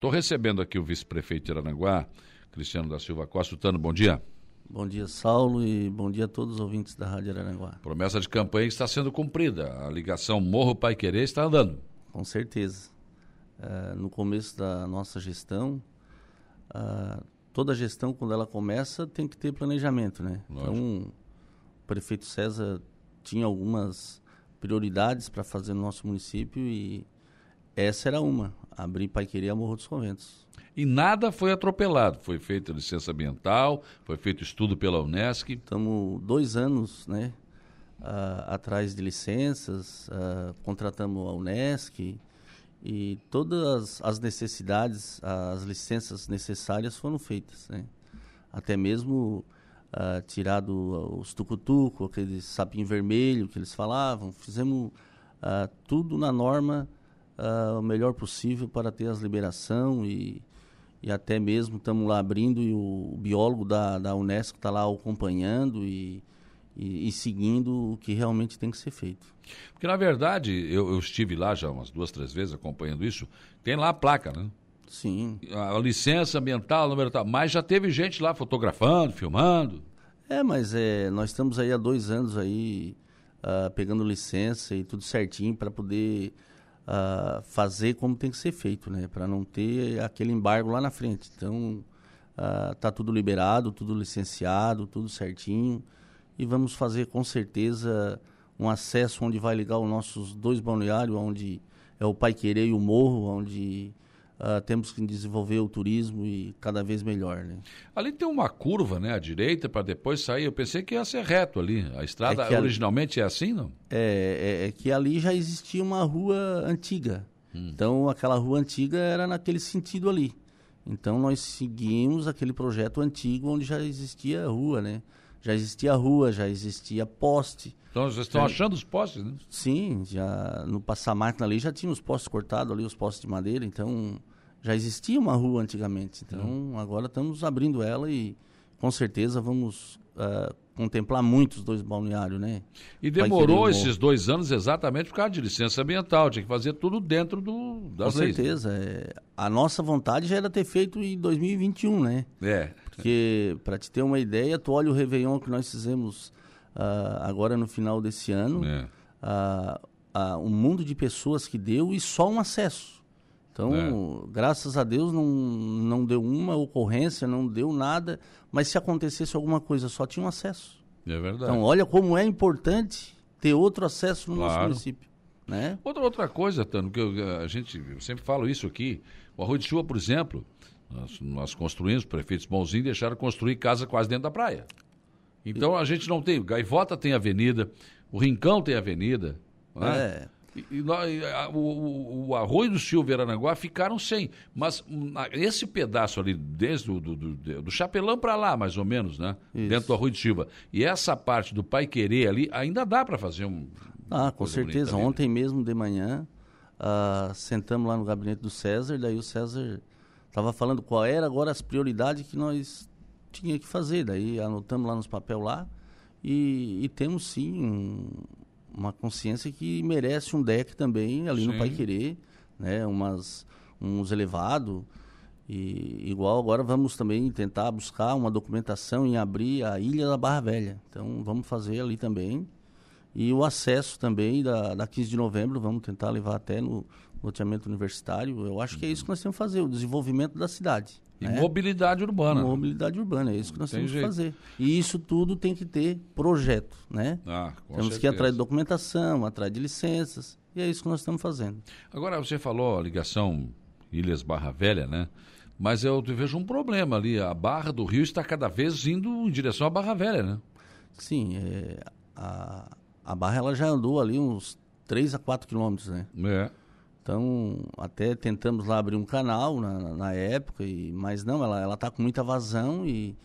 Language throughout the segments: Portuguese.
Estou recebendo aqui o vice-prefeito de Aranguá, Cristiano da Silva Costa. Tano, bom dia. Bom dia, Saulo, e bom dia a todos os ouvintes da Rádio Aranguá. Promessa de campanha está sendo cumprida. A ligação Morro Pai Querer está andando. Com certeza. Uh, no começo da nossa gestão, uh, toda gestão, quando ela começa, tem que ter planejamento, né? Lógico. Então, o prefeito César tinha algumas prioridades para fazer no nosso município e essa era uma, abrir Paiquerê a Morro dos Conventos. E nada foi atropelado, foi feita licença ambiental, foi feito estudo pela Unesc. Estamos dois anos, né, uh, atrás de licenças, uh, contratamos a Unesc e todas as necessidades, as licenças necessárias foram feitas, né. Até mesmo uh, tirado os tucutuco, aquele sapinho vermelho que eles falavam, fizemos tudo na norma uh, o melhor possível para ter as liberação e, e até mesmo estamos lá abrindo e o, o biólogo da, da Unesco está lá acompanhando e, e, e, seguindo o que realmente tem que ser feito. Porque na verdade eu, eu estive lá já umas duas, três vezes acompanhando isso, tem lá a placa, né? Sim. A, a licença ambiental, número tal, mas já teve gente lá fotografando, filmando. É, mas é, nós estamos aí há dois anos aí uh, pegando licença e tudo certinho para poder uh, fazer como tem que ser feito, né? Para não ter aquele embargo lá na frente. Então, uh, tá tudo liberado, tudo licenciado, tudo certinho. E vamos fazer com certeza um acesso onde vai ligar os nossos dois balneários, onde é o Pai Querer e o Morro, onde Uh, temos que desenvolver o turismo e cada vez melhor, né? Ali tem uma curva, né, à direita para depois sair. Eu pensei que ia ser reto ali. A estrada é originalmente ali... é assim, não? É, é, é, que ali já existia uma rua antiga. Hum. Então aquela rua antiga era naquele sentido ali. Então nós seguimos aquele projeto antigo onde já existia rua, né? Já existia rua, já existia poste. Então vocês estão já... achando os postes, né? Sim, já no passar máquina ali já tinha os postes cortados ali, os postes de madeira. Então já existia uma rua antigamente, então uhum. agora estamos abrindo ela e com certeza vamos uh, contemplar muitos dois balneários, né? E demorou esses dois anos exatamente por causa de licença ambiental, tinha que fazer tudo dentro do, das com leis. Com certeza. É, a nossa vontade já era ter feito em 2021, né? É. Porque, para te ter uma ideia, tu olha o Réveillon que nós fizemos uh, agora no final desse ano, é. uh, um mundo de pessoas que deu e só um acesso. Então, é. graças a Deus não, não deu uma ocorrência, não deu nada, mas se acontecesse alguma coisa, só tinha um acesso. É verdade. Então, olha como é importante ter outro acesso no claro. nosso município. Né? Outra, outra coisa, Tano, que eu, a gente eu sempre falo isso aqui, o Arroio de Chuva, por exemplo, nós, nós construímos, prefeitos bonzinhos deixaram construir casa quase dentro da praia. Então e... a gente não tem, Gaivota tem avenida, o Rincão tem avenida. Né? É. E, e, a, o, o, Arroio do Silva e Aranaguá ficaram sem. Mas hum, esse pedaço ali, desde o do, do, do Chapelão para lá, mais ou menos, né? Isso. Dentro do Arroio do Silva. E essa parte do Pai Querer ali, ainda dá para fazer um. Ah, com certeza. Ontem mesmo de manhã, uh, sentamos lá no gabinete do César, daí o César estava falando qual era agora as prioridades que nós tinha que fazer. Daí anotamos lá nos papel lá e, e temos sim um, uma consciência que merece um deck também ali Sim. no Pai Querer, né? Umas, uns elevados. E igual agora vamos também tentar buscar uma documentação em abrir a Ilha da Barra Velha. Então vamos fazer ali também. E o acesso também da, da 15 de novembro, vamos tentar levar até no loteamento universitário. Eu acho que é isso que nós temos que fazer, o desenvolvimento da cidade. E né? mobilidade urbana. Mobilidade urbana, é isso que nós tem temos jeito. que fazer. E isso tudo tem que ter projeto, né? Ah, com temos certeza. que ir atrás de documentação, atrás de licenças, e é isso que nós estamos fazendo. Agora, você falou a ligação Ilhas Barra Velha, né? Mas eu vejo um problema ali, a Barra do Rio está cada vez indo em direção à Barra Velha, né? Sim, é, a, a Barra ela já andou ali uns 3 a 4 quilômetros, né? É. Então, até tentamos lá abrir um canal na, na época, e, mas não, ela está com muita vazão e,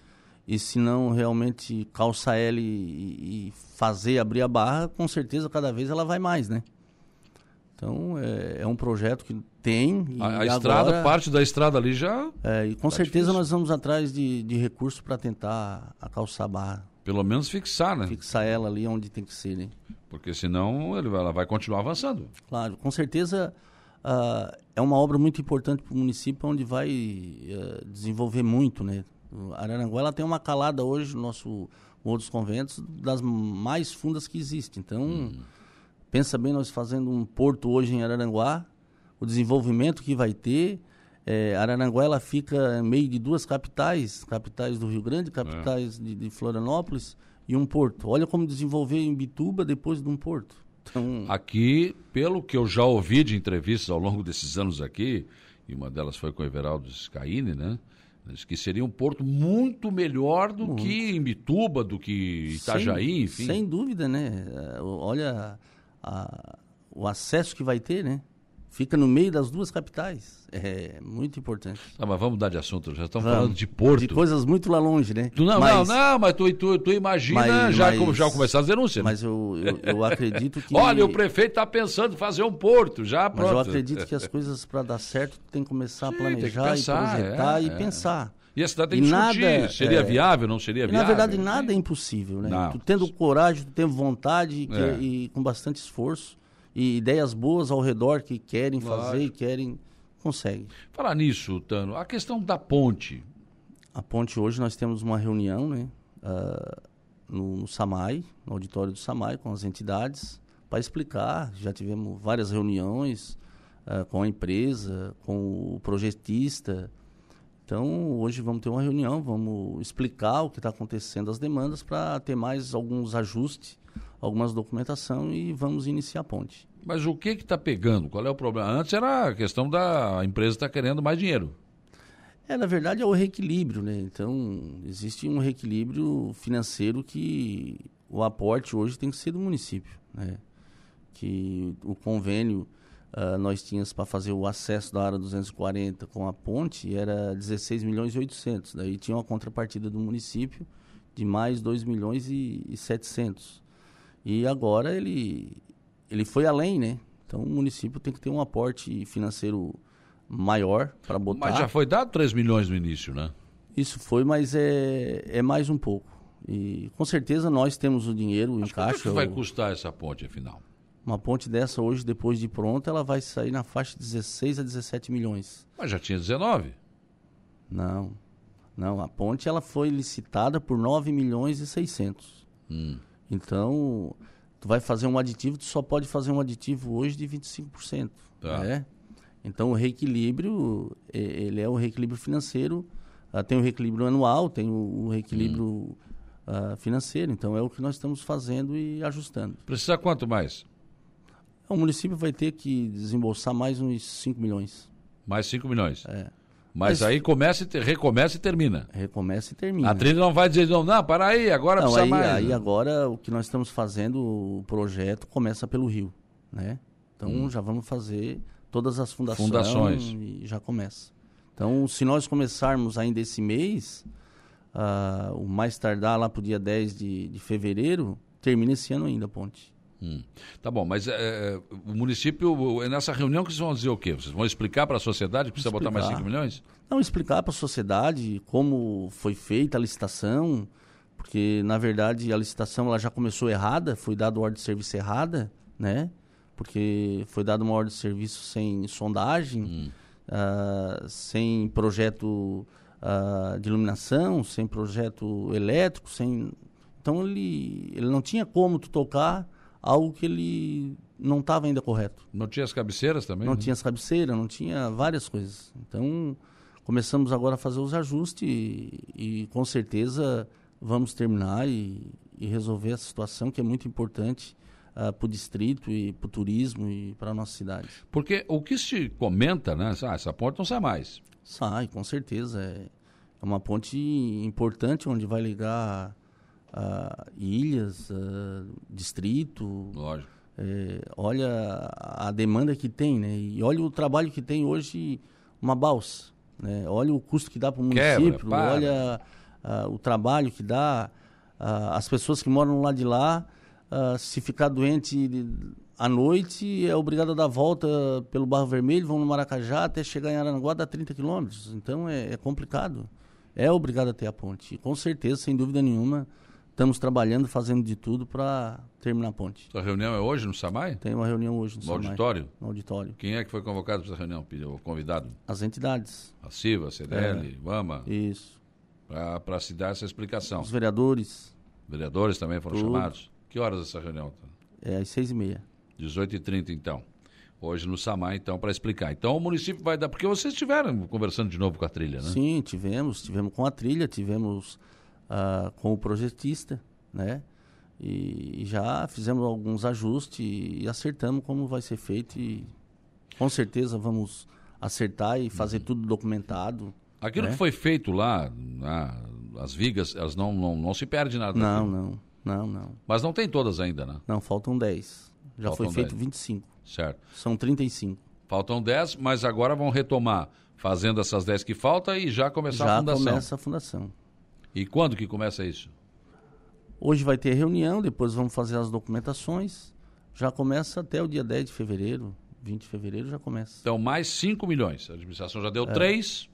e se não realmente calçar ela e, e, fazer abrir a barra, com certeza cada vez ela vai mais, né? Então, é, é um projeto que tem. a, a estrada, parte da estrada ali já. É, e com tá certeza difícil. nós vamos atrás de, de recursos para tentar a calçar a barra. Pelo menos fixar, né? Fixar ela ali onde tem que ser, né? Porque senão ela vai continuar avançando. Claro, com certeza uh, é uma obra muito importante para o município, onde vai uh, desenvolver muito, né? Araranguá ela tem uma calada hoje no nosso Morro dos Conventos das mais fundas que existe. Então, hum. pensa bem nós fazendo um porto hoje em Araranguá, o desenvolvimento que vai ter. É, Araranguá ela fica meio de duas capitais, capitais do Rio Grande, capitais é. de, de Florianópolis e um porto. Olha como desenvolver em Bituba depois de um porto. Então... Aqui, pelo que eu já ouvi de entrevistas ao longo desses anos aqui, e uma delas foi com o Everaldo Scaini, né? que seria um porto muito melhor do muito. que Imbituba, do que Itajaí, sem, enfim. Sem dúvida, né? Olha a, o acesso que vai ter, né? Fica no meio das duas capitais. É muito importante. Ah, mas vamos mudar de assunto, já estamos vamos. falando de Porto. De coisas muito lá longe, né? Tu, não, mas, não, não, mas tu, tu, tu imagina mas, já, mas, já começar as denúncias. Né? Mas eu, eu, eu, acredito que. Olha, o prefeito está pensando em fazer um porto, já pronto. Mas eu acredito que as coisas para dar certo tem que começar Sim, a planejar pensar, e projetar é, e é. pensar. E a cidade tem que nada, discutir. Seria é, viável, não seria viável? Na verdade, nada é impossível, né? Não. Tu tendo coragem, tu tendo vontade é. e com bastante esforço e ideias boas ao redor que querem Lógico. fazer e querem, conseguem. Falar nisso, Tano, a questão da ponte. A ponte, hoje nós temos uma reunião, né? Uh, no, no SAMAI, no auditório do SAMAI, com as entidades, para explicar. Já tivemos várias reuniões uh, com a empresa, com o projetista. Então, hoje vamos ter uma reunião, vamos explicar o que está acontecendo, as demandas, para ter mais alguns ajustes algumas documentação e vamos iniciar a ponte. Mas o que está pegando? Qual é o problema? Antes era a questão da empresa estar tá querendo mais dinheiro. É, na verdade é o reequilíbrio, né? Então, existe um reequilíbrio financeiro que o aporte hoje tem que ser do município, né? Que o convênio uh, nós tínhamos para fazer o acesso da área 240 com a ponte era 16 milhões e 800. Daí tinha uma contrapartida do município de mais 2 milhões e, e 700. E agora ele, ele foi além, né? Então o município tem que ter um aporte financeiro maior para botar. Mas já foi dado 3 milhões no início, né? Isso foi, mas é, é mais um pouco. E com certeza nós temos o dinheiro mas em caixa. Quanto vai custar essa ponte, afinal? Uma ponte dessa hoje, depois de pronta, ela vai sair na faixa de 16 a 17 milhões. Mas já tinha 19? Não. Não, a ponte ela foi licitada por 9 milhões e 600. Hum. Então, tu vai fazer um aditivo, tu só pode fazer um aditivo hoje de 25%. Tá. Né? Então, o reequilíbrio, ele é o reequilíbrio financeiro, uh, tem o reequilíbrio anual, tem o, o reequilíbrio hum. uh, financeiro. Então, é o que nós estamos fazendo e ajustando. Precisa quanto mais? O município vai ter que desembolsar mais uns 5 milhões. Mais 5 milhões? É. Mas, Mas, aí começa e recomeça e termina. Recomeça e termina. A trilha não vai dizer, não, não para aí, agora não, precisa aí, mais. Aí agora o que nós estamos fazendo, o projeto começa pelo Rio, né? Então hum. já vamos fazer todas as fundações, fundações e já começa. Então, se nós começarmos ainda esse mês, uh, o mais tardar lá para o dia 10 de, de fevereiro, termina esse ano ainda a ponte. Hum. Tá bom, mas é, o município, é nessa reunião que vocês vão dizer o quê? Vocês vão explicar para a sociedade que precisa explicar. botar mais 5 milhões? Não, explicar para a sociedade como foi feita a licitação, porque na verdade a licitação ela já começou errada, foi dada ordem de serviço errada, né? Porque foi dada uma ordem de serviço sem sondagem, hum. uh, sem projeto uh, de iluminação, sem projeto elétrico, sem... Então ele, ele não tinha como tu tocar algo que ele não estava ainda correto. Não tinha as cabeceiras também? Não né? tinha as cabeceiras, não tinha várias coisas. Então, começamos agora a fazer os ajustes e, e com certeza vamos terminar e, e, resolver essa situação que é muito importante uh, para o distrito e para o turismo e para a nossa cidade. Porque o que se comenta, né? Ah, essa ponte não sai mais. Sai, com certeza. É, é uma ponte importante onde vai ligar uh, ilhas, uh, distrito. Lógico. É, olha a demanda que tem, né? E olha o trabalho que tem hoje uma balsa. Né? Olha o custo que dá para o município, Quebra, olha uh, o trabalho que dá. As pessoas que moram lá de lá, se ficar doente à noite, é obrigado a dar volta pelo Barro Vermelho, vão no Maracajá até chegar em Aranguá, dá 30 quilômetros. Então é, é complicado. É obrigado a ter a ponte. E, com certeza, sem dúvida nenhuma, estamos trabalhando, fazendo de tudo para terminar a ponte. A reunião é hoje no SAMAI? Tem uma reunião hoje no, no SAMAI. auditório? No auditório. Quem é que foi convocado para essa reunião? O convidado? As entidades. A CIVA, a CDL, é. AMA? Isso. Para se dar essa explicação. Os vereadores. Vereadores também foram tudo. chamados? Que horas essa reunião? É às seis e meia. 18h30, então. Hoje no SAMAI, então, para explicar. Então o município vai dar. Porque vocês estiveram conversando de novo com a trilha, né? Sim, tivemos. Tivemos com a trilha, tivemos uh, com o projetista, né? E, e já fizemos alguns ajustes e acertamos como vai ser feito e com certeza vamos acertar e fazer uhum. tudo documentado. Aquilo né? que foi feito lá, na, as vigas, elas não, não, não se perde nada. Não, não, não, não. Mas não tem todas ainda, né? Não, faltam 10. Já faltam foi feito 10. 25. Certo. São 35. Faltam 10, mas agora vão retomar fazendo essas 10 que faltam e já começar já a fundação. Já começa a fundação. E quando que começa isso? Hoje vai ter reunião, depois vamos fazer as documentações. Já começa até o dia 10 de fevereiro, 20 de fevereiro já começa. Então, mais 5 milhões. A administração já deu é. 3.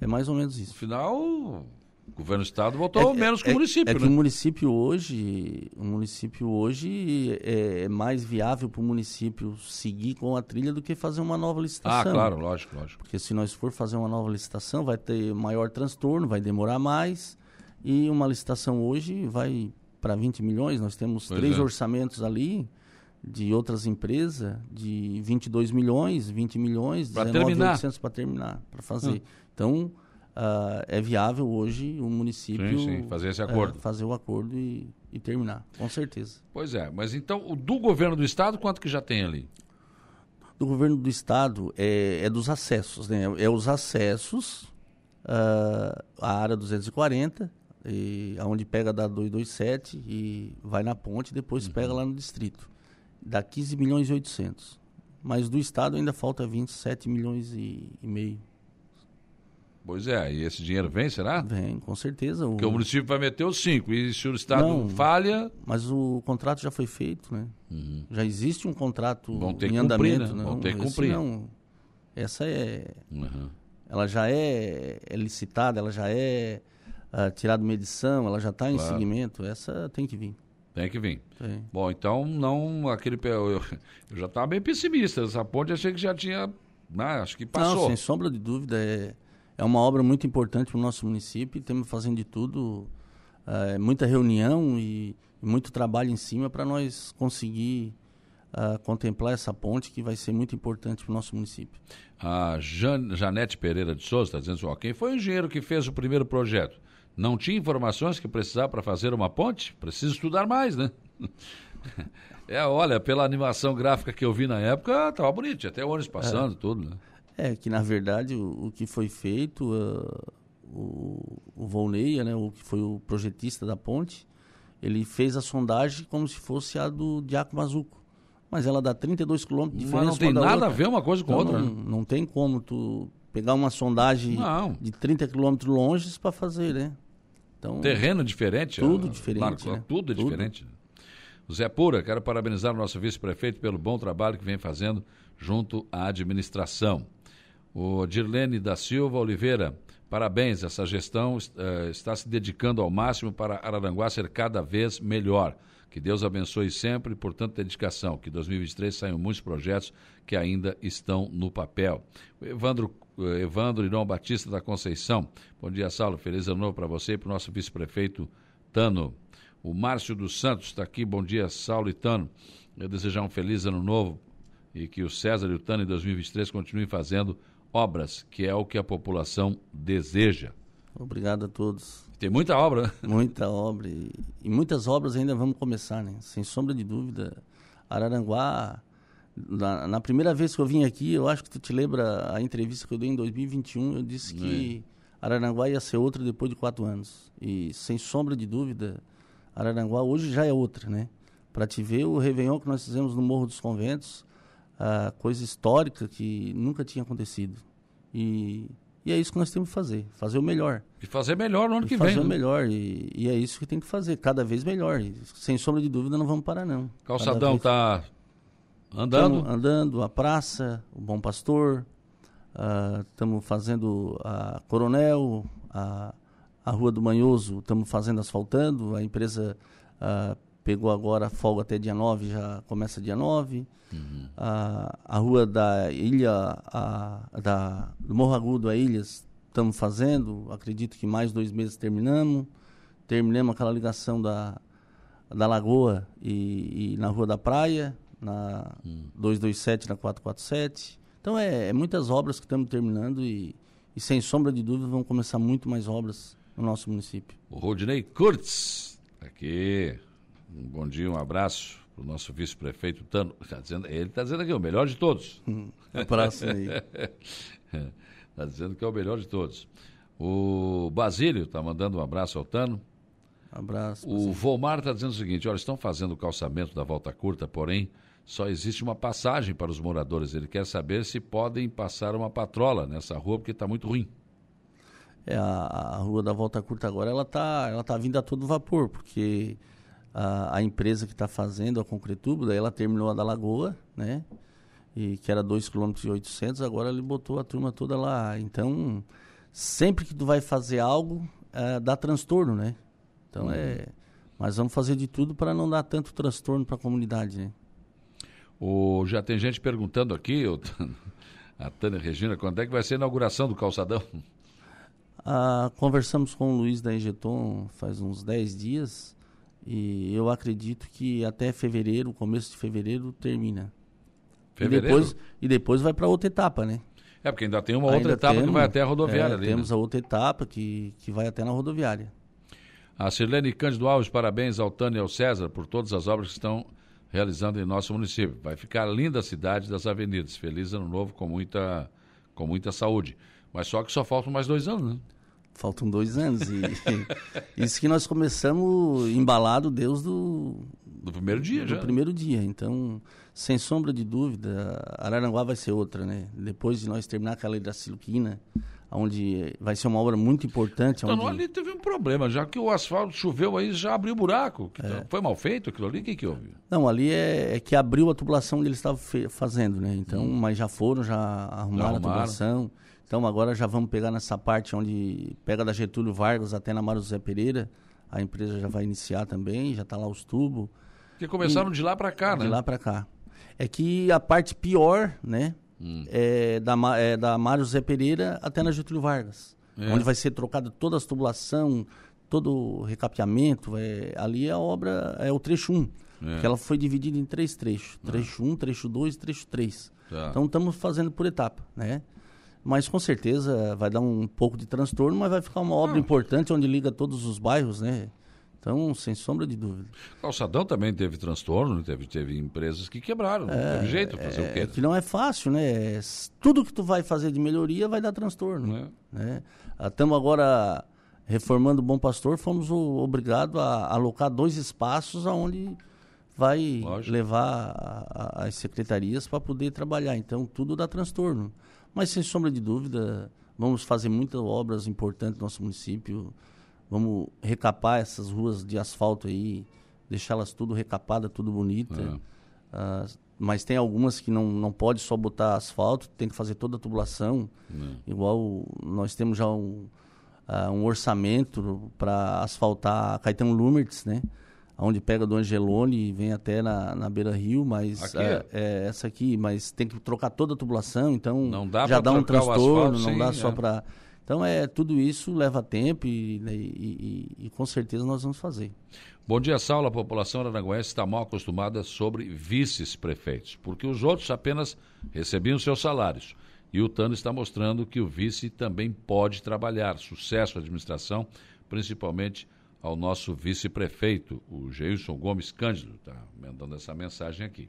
É mais ou menos isso. No final, o governo do estado votou é, menos que é, o município, é, né? que o município hoje, o município hoje é, é mais viável para o município seguir com a trilha do que fazer uma nova licitação. Ah, claro, lógico, lógico. Porque se nós for fazer uma nova licitação, vai ter maior transtorno, vai demorar mais. E uma licitação hoje vai para 20 milhões. Nós temos pois três é. orçamentos ali de outras empresas de 22 milhões, 20 milhões, para terminar, para terminar, para fazer. Hum. Então, uh, é viável hoje o município sim, sim, fazer esse acordo, é, fazer o acordo e, e, terminar, com certeza. Pois é, mas então o do governo do estado quanto que já tem ali? Do governo do estado é, é dos acessos, né? É os acessos uh, à área 240 e aonde pega da 227 e vai na ponte, depois uhum. pega lá no distrito. Dá 15 milhões e 800. Mas do estado ainda falta 27 milhões e, e meio. Pois é, e esse dinheiro vem, será? Vem, com certeza. O... Porque o município vai meter os 5 e se o estado não, falha... Mas o contrato já foi feito, né? Uhum. Já existe um contrato Vão ter em que andamento. Cumprir, né? Vão ter que cumprir. Não, essa é... Uhum. Ela já é, é licitada, ela já é uh, tirado medição, ela já está claro. em seguimento, essa tem que vir. Tem que vir. Tem. Bom, então não aquele eu, eu já estava bem pessimista. Essa ponte achei que já tinha, né, acho que passou. Não, sem sombra de dúvida é é uma obra muito importante para o nosso município. Estamos fazendo de tudo, uh, muita reunião e, e, muito trabalho em cima para nós conseguir uh, contemplar essa ponte que vai ser muito importante para o nosso município. A Jan, Janete Pereira de Souza está dizendo assim, quem foi o engenheiro que fez o primeiro projeto? não tinha informações que precisava para fazer uma ponte? Precisa estudar mais, né? É, olha, pela animação gráfica que eu vi na época, estava bonito, até ônibus passando, é. tudo, né? É, que na verdade o, o que foi feito, uh, o, o Volneia, né, o que foi o projetista da ponte, ele fez a sondagem como se fosse a do Diaco Mazuco. Mas ela dá 32 quilômetros de diferença. Mas não tem nada outra. a ver uma coisa com então, outra. Não, não tem como tu pegar uma sondagem não. de 30 quilômetros longe para fazer, né? Então, Terreno diferente? Tudo diferente. né? Tudo é tudo. diferente. Zé Pura, quero parabenizar o nosso vice-prefeito pelo bom trabalho que vem fazendo junto à administração. O Dirlene da Silva Oliveira, parabéns, essa gestão uh, está se dedicando ao máximo para Araranguá ser cada vez melhor. Que Deus abençoe sempre por tanta dedicação. Que 2023 saiam muitos projetos que ainda estão no papel. Evandro eh, Evandro Irão Batista da Conceição. Bom dia, Saulo. Feliz ano novo para você e para o nosso vice-prefeito Tano. O Márcio dos Santos está aqui. Bom dia, Saulo e Tano. Eu desejar um feliz ano novo e que o César e o Tano em 2023 continuem fazendo obras, que é o que a população deseja. Obrigado a todos. Tem muita obra. Né? Muita obra. E, e muitas obras ainda vamos começar, né? Sem sombra de dúvida. Araranguá na, na, primeira vez que eu vim aqui, eu acho que tu te lembra a entrevista que eu dei em 2021, eu disse que é. Araranguá ia ser outra depois de quatro anos. E sem sombra de dúvida, Araranguá hoje já é outra, né? Para te ver o Réveillon que nós fizemos no Morro dos Conventos, a coisa histórica que nunca tinha acontecido. E, e é isso que nós temos que fazer, fazer o melhor. E fazer melhor no ano e que fazer vem. Fazer o né? melhor, e, e, é isso que tem que fazer, cada vez melhor. E, sem sombra de dúvida, não vamos parar, não. Calçadão está Andando? Tamo andando, a praça, o Bom Pastor, estamos uh, fazendo a Coronel, a, a Rua do Manhoso, estamos fazendo asfaltando, a empresa uh, pegou agora folga até dia 9, já começa dia 9. Uhum. A, a rua da Ilha, a, da, do Morro Agudo a Ilhas, estamos fazendo. Acredito que mais dois meses terminamos. Terminamos aquela ligação da, da Lagoa e, e na Rua da Praia, na uhum. 227, na 447. Então, é, é muitas obras que estamos terminando e, e, sem sombra de dúvida, vão começar muito mais obras no nosso município. O Rodinei Kurtz, aqui um bom dia, um abraço para o nosso vice-prefeito Tano. Tá dizendo, ele está dizendo aqui, o melhor de todos. Um abraço aí. Está dizendo que é o melhor de todos. O Basílio está mandando um abraço ao Tano. Abraço. O Volmar está dizendo o seguinte: olha, estão fazendo o calçamento da volta curta, porém só existe uma passagem para os moradores. Ele quer saber se podem passar uma patrola nessa rua, porque está muito ruim. É, a, a, rua da volta curta agora ela está ela tá vindo a todo vapor, porque a, a empresa que está fazendo a Concretubo, daí ela terminou a da Lagoa, né? E que era 2,8 km, agora ele botou a turma toda lá. Então, sempre que tu vai fazer algo, é, dá transtorno, né? Então uhum. é. Mas vamos fazer de tudo para não dar tanto transtorno para a comunidade, né? O, já tem gente perguntando aqui, a Tânia Regina, quando é que vai ser a inauguração do calçadão? Ah, conversamos com o Luiz da Egeton faz uns 10 dias. E eu acredito que até fevereiro, começo de fevereiro, termina. Fevereiro? E depois, e depois vai para outra etapa, né? É, porque ainda tem uma ainda outra etapa temos, que vai até a rodoviária é, ali. Temos né? a outra etapa que, que vai até na rodoviária. A Sirlene Cândido Alves, parabéns ao Tânia e ao César por todas as obras que estão realizando em nosso município. Vai ficar linda a cidade das avenidas. Feliz ano novo com muita, com muita saúde. Mas só que só faltam mais dois anos, né? Faltam dois anos. E, isso que nós começamos embalado Deus do... Do primeiro dia, do já. Do primeiro dia. Então, sem sombra de dúvida, Araranguá vai ser outra, né? Depois de nós terminar aquela Hidraciluquina, onde vai ser uma obra muito importante. Então, onde... ali teve um problema, já que o asfalto choveu aí, já abriu buraco. É. Foi mal feito aquilo ali? O que, que houve? Não, ali é, é que abriu a tubulação onde eles estavam fazendo, né? Então, hum. mas já foram, já arrumaram, já arrumaram. a tubulação. Então agora já vamos pegar nessa parte onde pega da Getúlio Vargas até na Mário José Pereira. A empresa já vai iniciar também, já está lá os tubos. Que começaram e, de lá para cá, né? De lá para cá. É que a parte pior, né? Hum. É, da, é da Mário José Pereira até na Getúlio Vargas. É. Onde vai ser trocada toda a tubulação, todo o recapeamento. É, ali a obra é o trecho 1. É. Que ela foi dividida em três trechos. É. Trecho 1, trecho 2 e trecho 3. Tá. Então estamos fazendo por etapa, né? Mas com certeza vai dar um pouco de transtorno, mas vai ficar uma obra ah. importante onde liga todos os bairros, né? Então, sem sombra de dúvida. Calçadão também teve transtorno, teve, teve empresas que quebraram, é, não teve jeito, fazer é, o quê? É que não é fácil, né? Tudo que tu vai fazer de melhoria vai dar transtorno. É. Né? Estamos agora reformando o Bom Pastor, fomos obrigados a alocar dois espaços aonde vai Lógico. levar a, a, as secretarias para poder trabalhar. Então, tudo dá transtorno. Mas, sem sombra de dúvida, vamos fazer muitas obras importantes no nosso município. Vamos recapar essas ruas de asfalto aí, deixá-las tudo recapada, tudo bonita. É. Uh, mas tem algumas que não, não pode só botar asfalto, tem que fazer toda a tubulação. É. Igual nós temos já um, uh, um orçamento para asfaltar Caetano Lumertz, né? Onde pega do Angelone e vem até na, na Beira Rio, mas é, é, essa aqui, mas tem que trocar toda a tubulação, então dá já dá um transtorno, não sim, dá só é. para. Então é tudo isso leva tempo e, né, e, e, e, com certeza nós vamos fazer. Bom dia, Saulo. A população aranguense está mal acostumada sobre vices-prefeitos, porque os outros apenas recebiam seus salários. E o Tano está mostrando que o vice também pode trabalhar. Sucesso à administração, principalmente ao nosso vice-prefeito, o Geilson Gomes Cândido, está mandando essa mensagem aqui.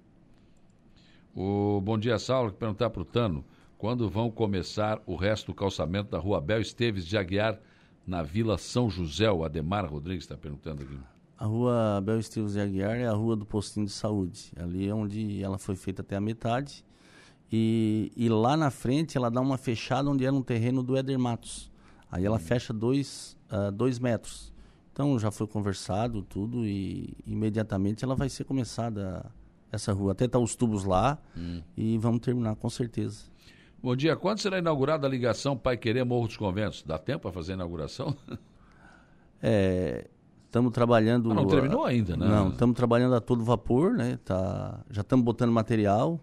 O Bom Dia Saulo, perguntar para o Tano, quando vão começar o resto do calçamento da rua Bel Esteves de Aguiar, na Vila São José, o Ademar Rodrigues está perguntando aqui. A rua Bel Esteves de Aguiar é a rua do postinho de saúde. Ali é onde ela foi feita até a metade. E, e lá na frente ela dá uma fechada onde era um terreno do Éder Matos. Aí ela hum. fecha dois, uh, dois metros. Então já foi conversado tudo e imediatamente ela vai ser começada essa rua. Até tá os tubos lá hum. e vamos terminar com certeza. Bom dia. Quando será inaugurada a ligação Pai Querer Morro dos Conventos? Dá tempo para fazer a inauguração? É, estamos trabalhando. Ah, não terminou ainda, né? Não, estamos trabalhando a todo vapor, né? Tá, já estamos botando material.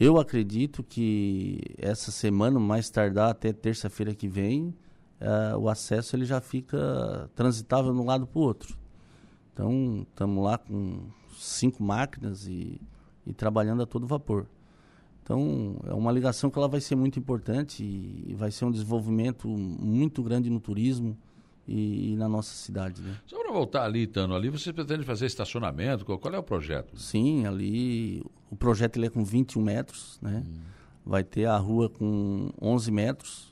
Eu acredito que essa semana, mais tardar até terça-feira que vem, uh, o acesso ele já fica transitável de um lado para o outro. Então, estamos lá com cinco máquinas e, e, trabalhando a todo vapor. Então, é uma ligação que ela vai ser muito importante e, e vai ser um desenvolvimento muito grande no turismo e, e na nossa cidade. Né? Só para voltar ali, Tano, ali você pretende fazer estacionamento? Qual, qual, é o projeto? Sim, ali o projeto ele é com 21 metros, né? Hum. Vai ter a rua com 11 metros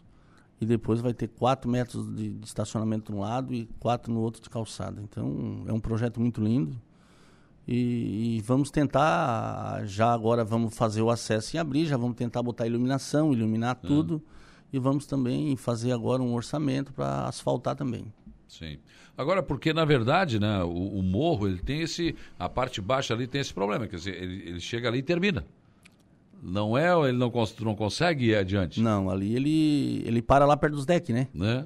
e depois vai ter 4 metros de, de estacionamento de um lado e 4 no outro de calçada. Então, é um projeto muito lindo. E, e, vamos tentar, já agora vamos fazer o acesso em abrir, já vamos tentar botar iluminação, iluminar é. tudo e vamos também fazer agora um orçamento para asfaltar também. Sim. Agora, porque na verdade, né, o, o, morro ele tem esse, a parte baixa ali tem esse problema, quer dizer, ele, ele chega ali e termina. Não é, ele não, não consegue ir adiante? Não, ali ele, ele para lá perto dos decks, né? né?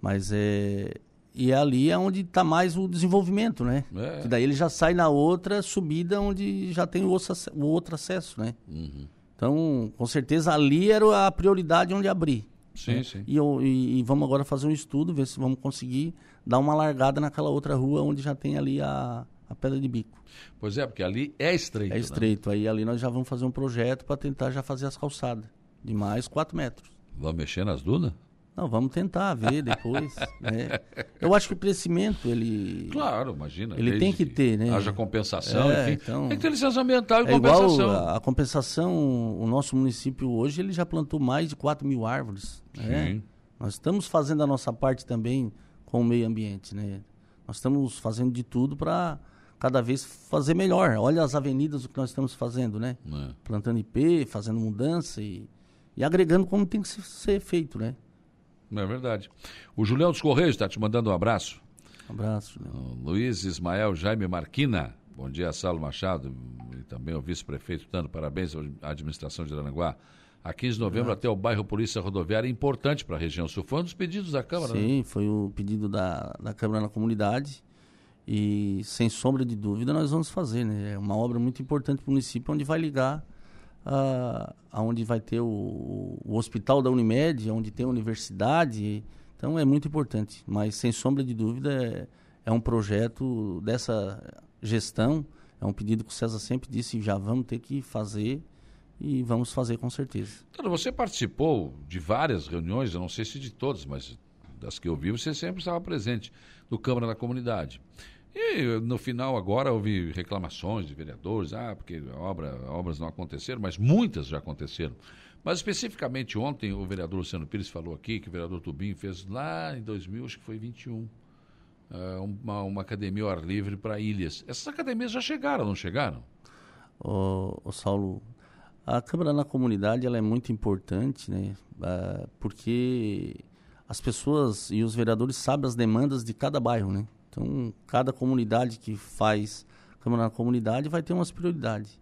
Mas é. E é ali é onde está mais o desenvolvimento, né? É. Que daí ele já sai na outra subida onde já tem o outro, o outro acesso, né? Uhum. Então, com certeza ali era a prioridade onde abrir. Sim, né? sim. E, e, e, vamos agora fazer um estudo, ver se vamos conseguir dar uma largada naquela outra rua onde já tem ali a, a pedra de bico. Pois é, porque ali é estreito. É né? estreito. Né? Aí ali nós já vamos fazer um projeto para tentar já fazer as calçadas de mais 4 metros. Vamos mexer nas dunas? Não, vamos tentar ver depois. né? Eu acho que o crescimento, ele. Claro, imagina. Ele tem que ter, né? Haja compensação, é, enfim. Então, tem que ter licença ambiental e é compensação. Igual a, a, compensação, o nosso município hoje, ele já plantou mais de 4 mil árvores. Né? Nós estamos fazendo a nossa parte também com o meio ambiente, né? Nós estamos fazendo de tudo para cada vez fazer melhor. Olha as avenidas o que nós estamos fazendo, né? É. Plantando IP, fazendo mudança e, e agregando como tem que ser feito, né? É verdade. O Julião dos Correios está te mandando um abraço. Um abraço, Julião. Luiz Ismael Jaime Marquina. Bom dia, Saulo Machado e também o vice-prefeito dando parabéns à administração de Aranaguá. A 15 de novembro até o bairro Polícia Rodoviária importante para a região sul. Foi um dos pedidos da Câmara, Sim, né? foi o pedido da, da Câmara na comunidade. E sem sombra de dúvida nós vamos fazer, né? É uma obra muito importante para o município, onde vai ligar uh, aonde vai ter o, o, hospital da Unimed, onde tem a universidade. Então é muito importante. Mas sem sombra de dúvida é, é um projeto dessa gestão. É um pedido que o César sempre disse, já vamos ter que fazer e vamos fazer com certeza. Então, você participou de várias reuniões, eu não sei se de todas, mas das que eu vi, você sempre estava presente no Câmara da Comunidade. E no final agora houve reclamações de vereadores, ah, porque obra, obras não aconteceram, mas muitas já aconteceram. Mas especificamente ontem o vereador Luciano Pires falou aqui que o vereador Tubinho fez lá em 2000, acho que foi 21, eh, uma, uma academia ao ar livre para ilhas. Essas academias já chegaram, não chegaram? O Saulo, a Câmara na Comunidade ela é muito importante, né? Uh, porque as pessoas e os vereadores sabem as demandas de cada bairro, né? Então, cada comunidade que faz Câmara na Comunidade vai ter umas prioridades.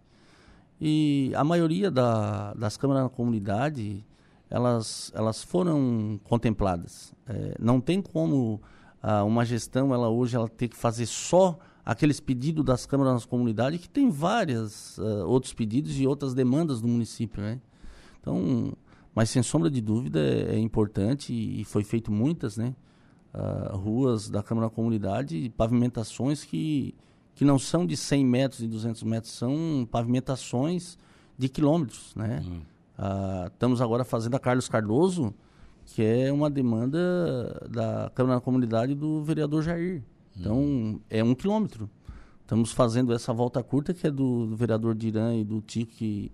E a maioria da, das câmaras na comunidade, elas, elas foram contempladas. É, não tem como ah, uma gestão, ela hoje, ela ter que fazer só aqueles pedidos das câmaras na comunidade, que tem vários uh, outros pedidos e outras demandas do município, né? Então, mas sem sombra de dúvida é, é importante e, e foi feito muitas, né? Uh, ruas da Câmara da Comunidade, pavimentações que, que não são de 100 metros e 200 metros, são pavimentações de quilômetros, né? Uhum. Uh, estamos agora fazendo a Carlos Cardoso, que é uma demanda da Câmara da Comunidade do vereador Jair. Então, uhum. é um quilômetro. Estamos fazendo essa volta curta, que é do, do vereador Dirã e do Tico, que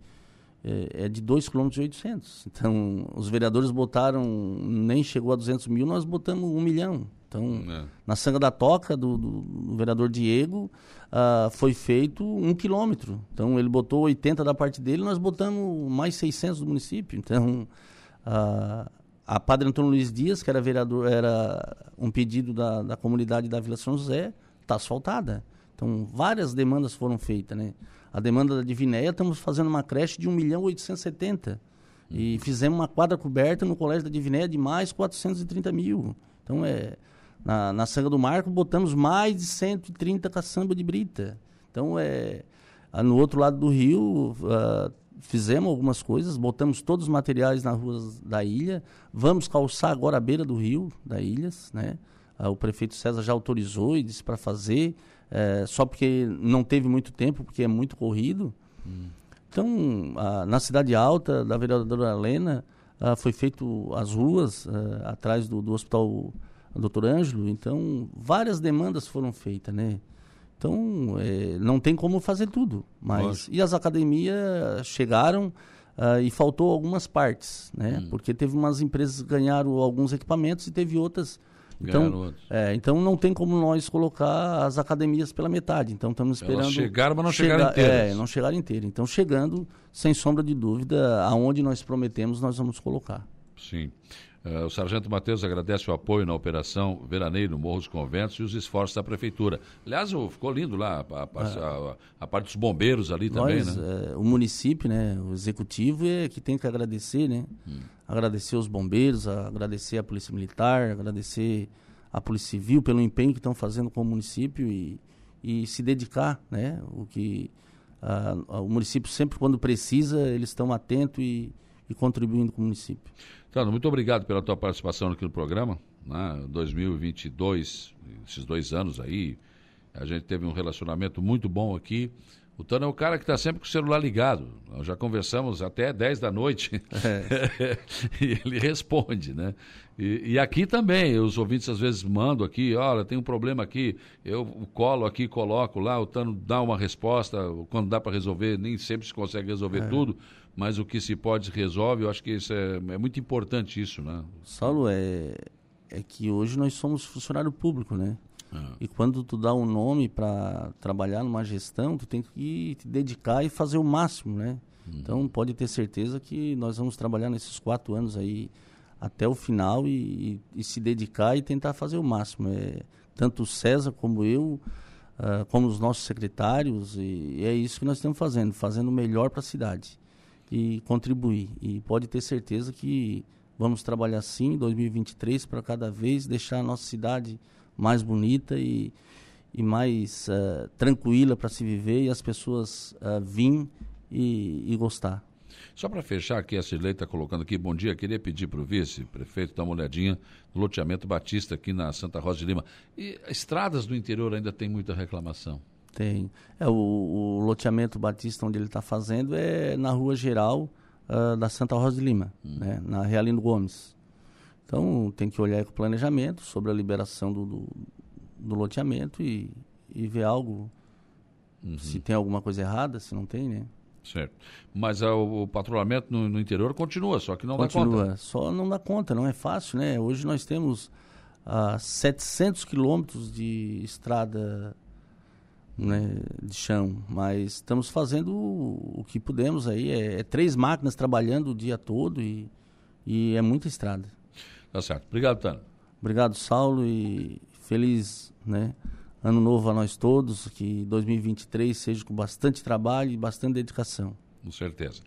é, é de 2,8 km. Então, os vereadores botaram, nem chegou a 200 mil, nós botamos um milhão. Então, é. na Sanga da Toca, do, do, do vereador Diego, uh, foi feito um quilômetro. Então, ele botou 80 da parte dele, nós botamos mais 600 do município. Então, uh, a Padre Antônio Luiz Dias, que era vereador, era um pedido da, da comunidade da Vila São José, está asfaltada. Então, várias demandas foram feitas, né? A demanda da Divinéia, estamos fazendo uma creche de 1 milhão 870. Uhum. E fizemos uma quadra coberta no Colégio da Divinéia de mais 430 mil. Então, é, na, na Sanga do Marco, botamos mais de 130 caçamba de brita. Então, é, no outro lado do rio, uh, fizemos algumas coisas, botamos todos os materiais nas ruas da ilha, vamos calçar agora a beira do rio, da Ilhas, né? Uh, o prefeito César já autorizou e disse para fazer, uh, só porque não teve muito tempo, porque é muito corrido. Hum. Então, na Cidade Alta, da vereadora Helena, foi feito as ruas atrás do, do Hospital doutor Ângelo. Então, várias demandas foram feitas, né? Então, é, não tem como fazer tudo. Mas, Nossa. e as academias chegaram uh, e faltou algumas partes, né? Hum. Porque teve umas empresas que ganharam alguns equipamentos e teve outras então, é, então não tem como nós colocar as academias pela metade. Então estamos esperando. Elas chegaram, mas não chegar, chegaram inteiras. É, não chegaram inteiras. Então chegando, sem sombra de dúvida, aonde nós prometemos, nós vamos colocar. Sim. Uh, o Sargento Matheus agradece o apoio na operação Veraneio no Morro dos Conventos e os esforços da Prefeitura. Aliás, ficou lindo lá, a, a, a, a parte dos bombeiros ali também, Nós, né? Uh, o município, né, o executivo é que tem que agradecer, né? Hum. Agradecer os bombeiros, agradecer a Polícia Militar, agradecer a Polícia Civil pelo empenho que estão fazendo com o município e, e se dedicar, né? O que o município sempre, quando precisa, eles estão atentos e, e contribuindo com o município. Muito obrigado pela tua participação aqui no programa. Né? 2022, esses dois anos aí, a gente teve um relacionamento muito bom aqui. O Tano é o cara que está sempre com o celular ligado. Nós já conversamos até 10 da noite. É. e ele responde, né? E, e, aqui também, os ouvintes às vezes mandam aqui, olha, tem um problema aqui, eu colo aqui, coloco lá, o Tano dá uma resposta, quando dá para resolver, nem sempre se consegue resolver é. tudo, mas o que se pode resolve, eu acho que isso é, é muito importante isso, né? Saulo, é, é que hoje nós somos funcionário público, né? E quando tu dá um nome para trabalhar numa gestão, tu tem que te dedicar e fazer o máximo, né? Uhum. Então pode ter certeza que nós vamos trabalhar nesses quatro anos aí até o final e, e, e se dedicar e tentar fazer o máximo. É, tanto o César como eu, uh, como os nossos secretários, e, e é isso que nós estamos fazendo, fazendo o melhor para a cidade e contribuir. E pode ter certeza que vamos trabalhar sim em 2023 para cada vez deixar a nossa cidade mais bonita e, e mais uh, tranquila para se viver e as pessoas uh, virem e, e gostar. Só para fechar aqui, a Cirlei está colocando aqui, bom dia, queria pedir para o vice-prefeito dar uma olhadinha no loteamento Batista aqui na Santa Rosa de Lima. E estradas do interior ainda tem muita reclamação? Tem. É, o, o loteamento Batista onde ele está fazendo é na rua geral uh, da Santa Rosa de Lima, hum. né, na Realino Gomes. Então tem que olhar com o planejamento sobre a liberação do, do, do loteamento e, e ver algo, uhum. se tem alguma coisa errada, se não tem, né? Certo. Mas uh, o patrulhamento no, no, interior continua, só que não continua, dá conta. Só não dá conta, não é fácil, né? Hoje nós temos uh, 700 quilômetros de estrada né, de chão, mas estamos fazendo o, o que podemos aí. É, é, três máquinas trabalhando o dia todo e, e é muita estrada. Tá certo. Obrigado, Tano. Obrigado, Saulo, e feliz né, ano novo a nós todos. Que 2023 seja com bastante trabalho e bastante dedicação. Com certeza.